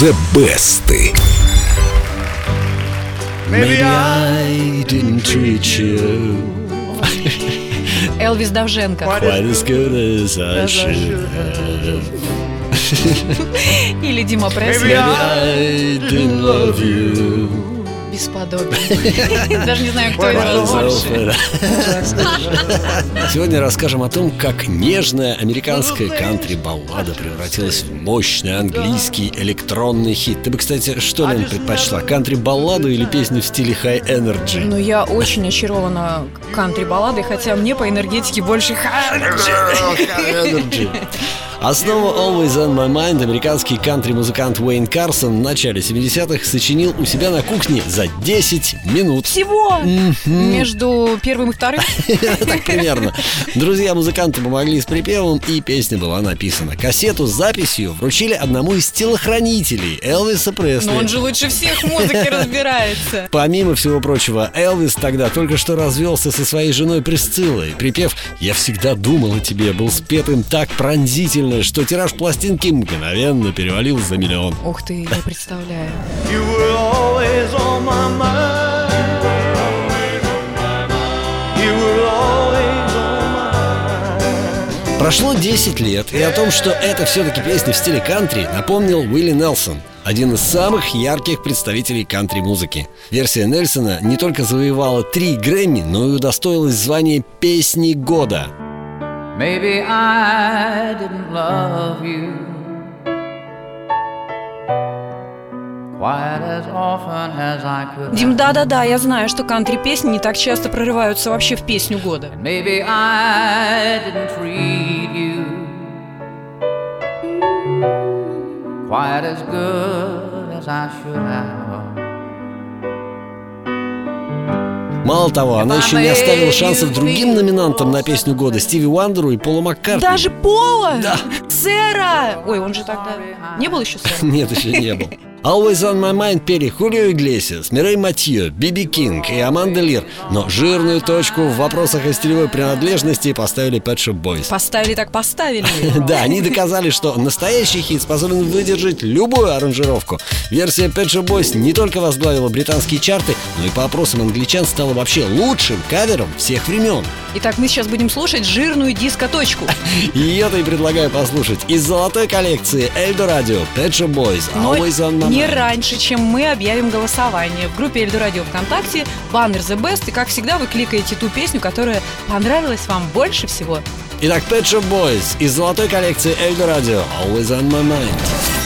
The Best. Maybe I didn't treat you Элвис Давженко. quite as good as I should have. Или Дима Пресс. Maybe I didn't love you. Бесподобие. Даже не знаю, кто из вас больше. Сегодня расскажем о том, как нежная американская кантри-баллада превратилась в мощный английский электронный хит. Ты бы, кстати, что, Лен, предпочла? Кантри-балладу или песню в стиле high energy? Ну, я очень очарована кантри-балладой, хотя мне по энергетике больше High energy. Основу Always on My Mind американский кантри-музыкант Уэйн Карсон в начале 70-х сочинил у себя на кухне за 10 минут. Всего между первым и вторым. Так примерно. Друзья музыканта помогли с припевом, и песня была написана. Кассету с записью вручили одному из телохранителей Элвиса Пресли. Но он же лучше всех в музыке разбирается. Помимо всего прочего, Элвис тогда только что развелся со своей женой Присциллой. Припев «Я всегда думал о тебе» был спет им так пронзительно, что тираж пластинки мгновенно перевалил за миллион. Ух ты, я представляю. Прошло 10 лет, и о том, что это все-таки песня в стиле кантри, напомнил Уилли Нелсон, один из самых ярких представителей кантри-музыки. Версия Нельсона не только завоевала три Грэмми, но и удостоилась звания «Песни года». Maybe I didn't love you quite as often as I could. Дим, да-да-да, я знаю, что кантри-песни не так часто прорываются вообще в песню года. Maybe I didn't treat you quite as good as I should have. Мало того, она еще не оставила шансов другим номинантам на песню года Стиви Уандеру и Полу Маккартни. Даже Пола? Да. Сэра! Ой, он же тогда... Не был еще сэра? Нет, еще не был. Always on my mind пели Хулио Иглесиас, Мирей Матье, Биби Кинг и Аманда Лир. Но жирную точку в вопросах о стилевой принадлежности поставили Pet Shop Boys. Поставили так поставили. Да, они доказали, что настоящий хит способен выдержать любую аранжировку. Версия Pet Shop Boys не только возглавила британские чарты, но и по опросам англичан стала вообще лучшим кавером всех времен. Итак, мы сейчас будем слушать жирную диско-точку. Ее-то и предлагаю послушать из золотой коллекции Эльдо Радио Pet Shop Boys Always on my не раньше, чем мы объявим голосование. В группе Эльду Радио ВКонтакте баннер The Best. И, как всегда, вы кликаете ту песню, которая понравилась вам больше всего. Итак, Pet Shop Boys из золотой коллекции Эльдо Радио Always on my mind.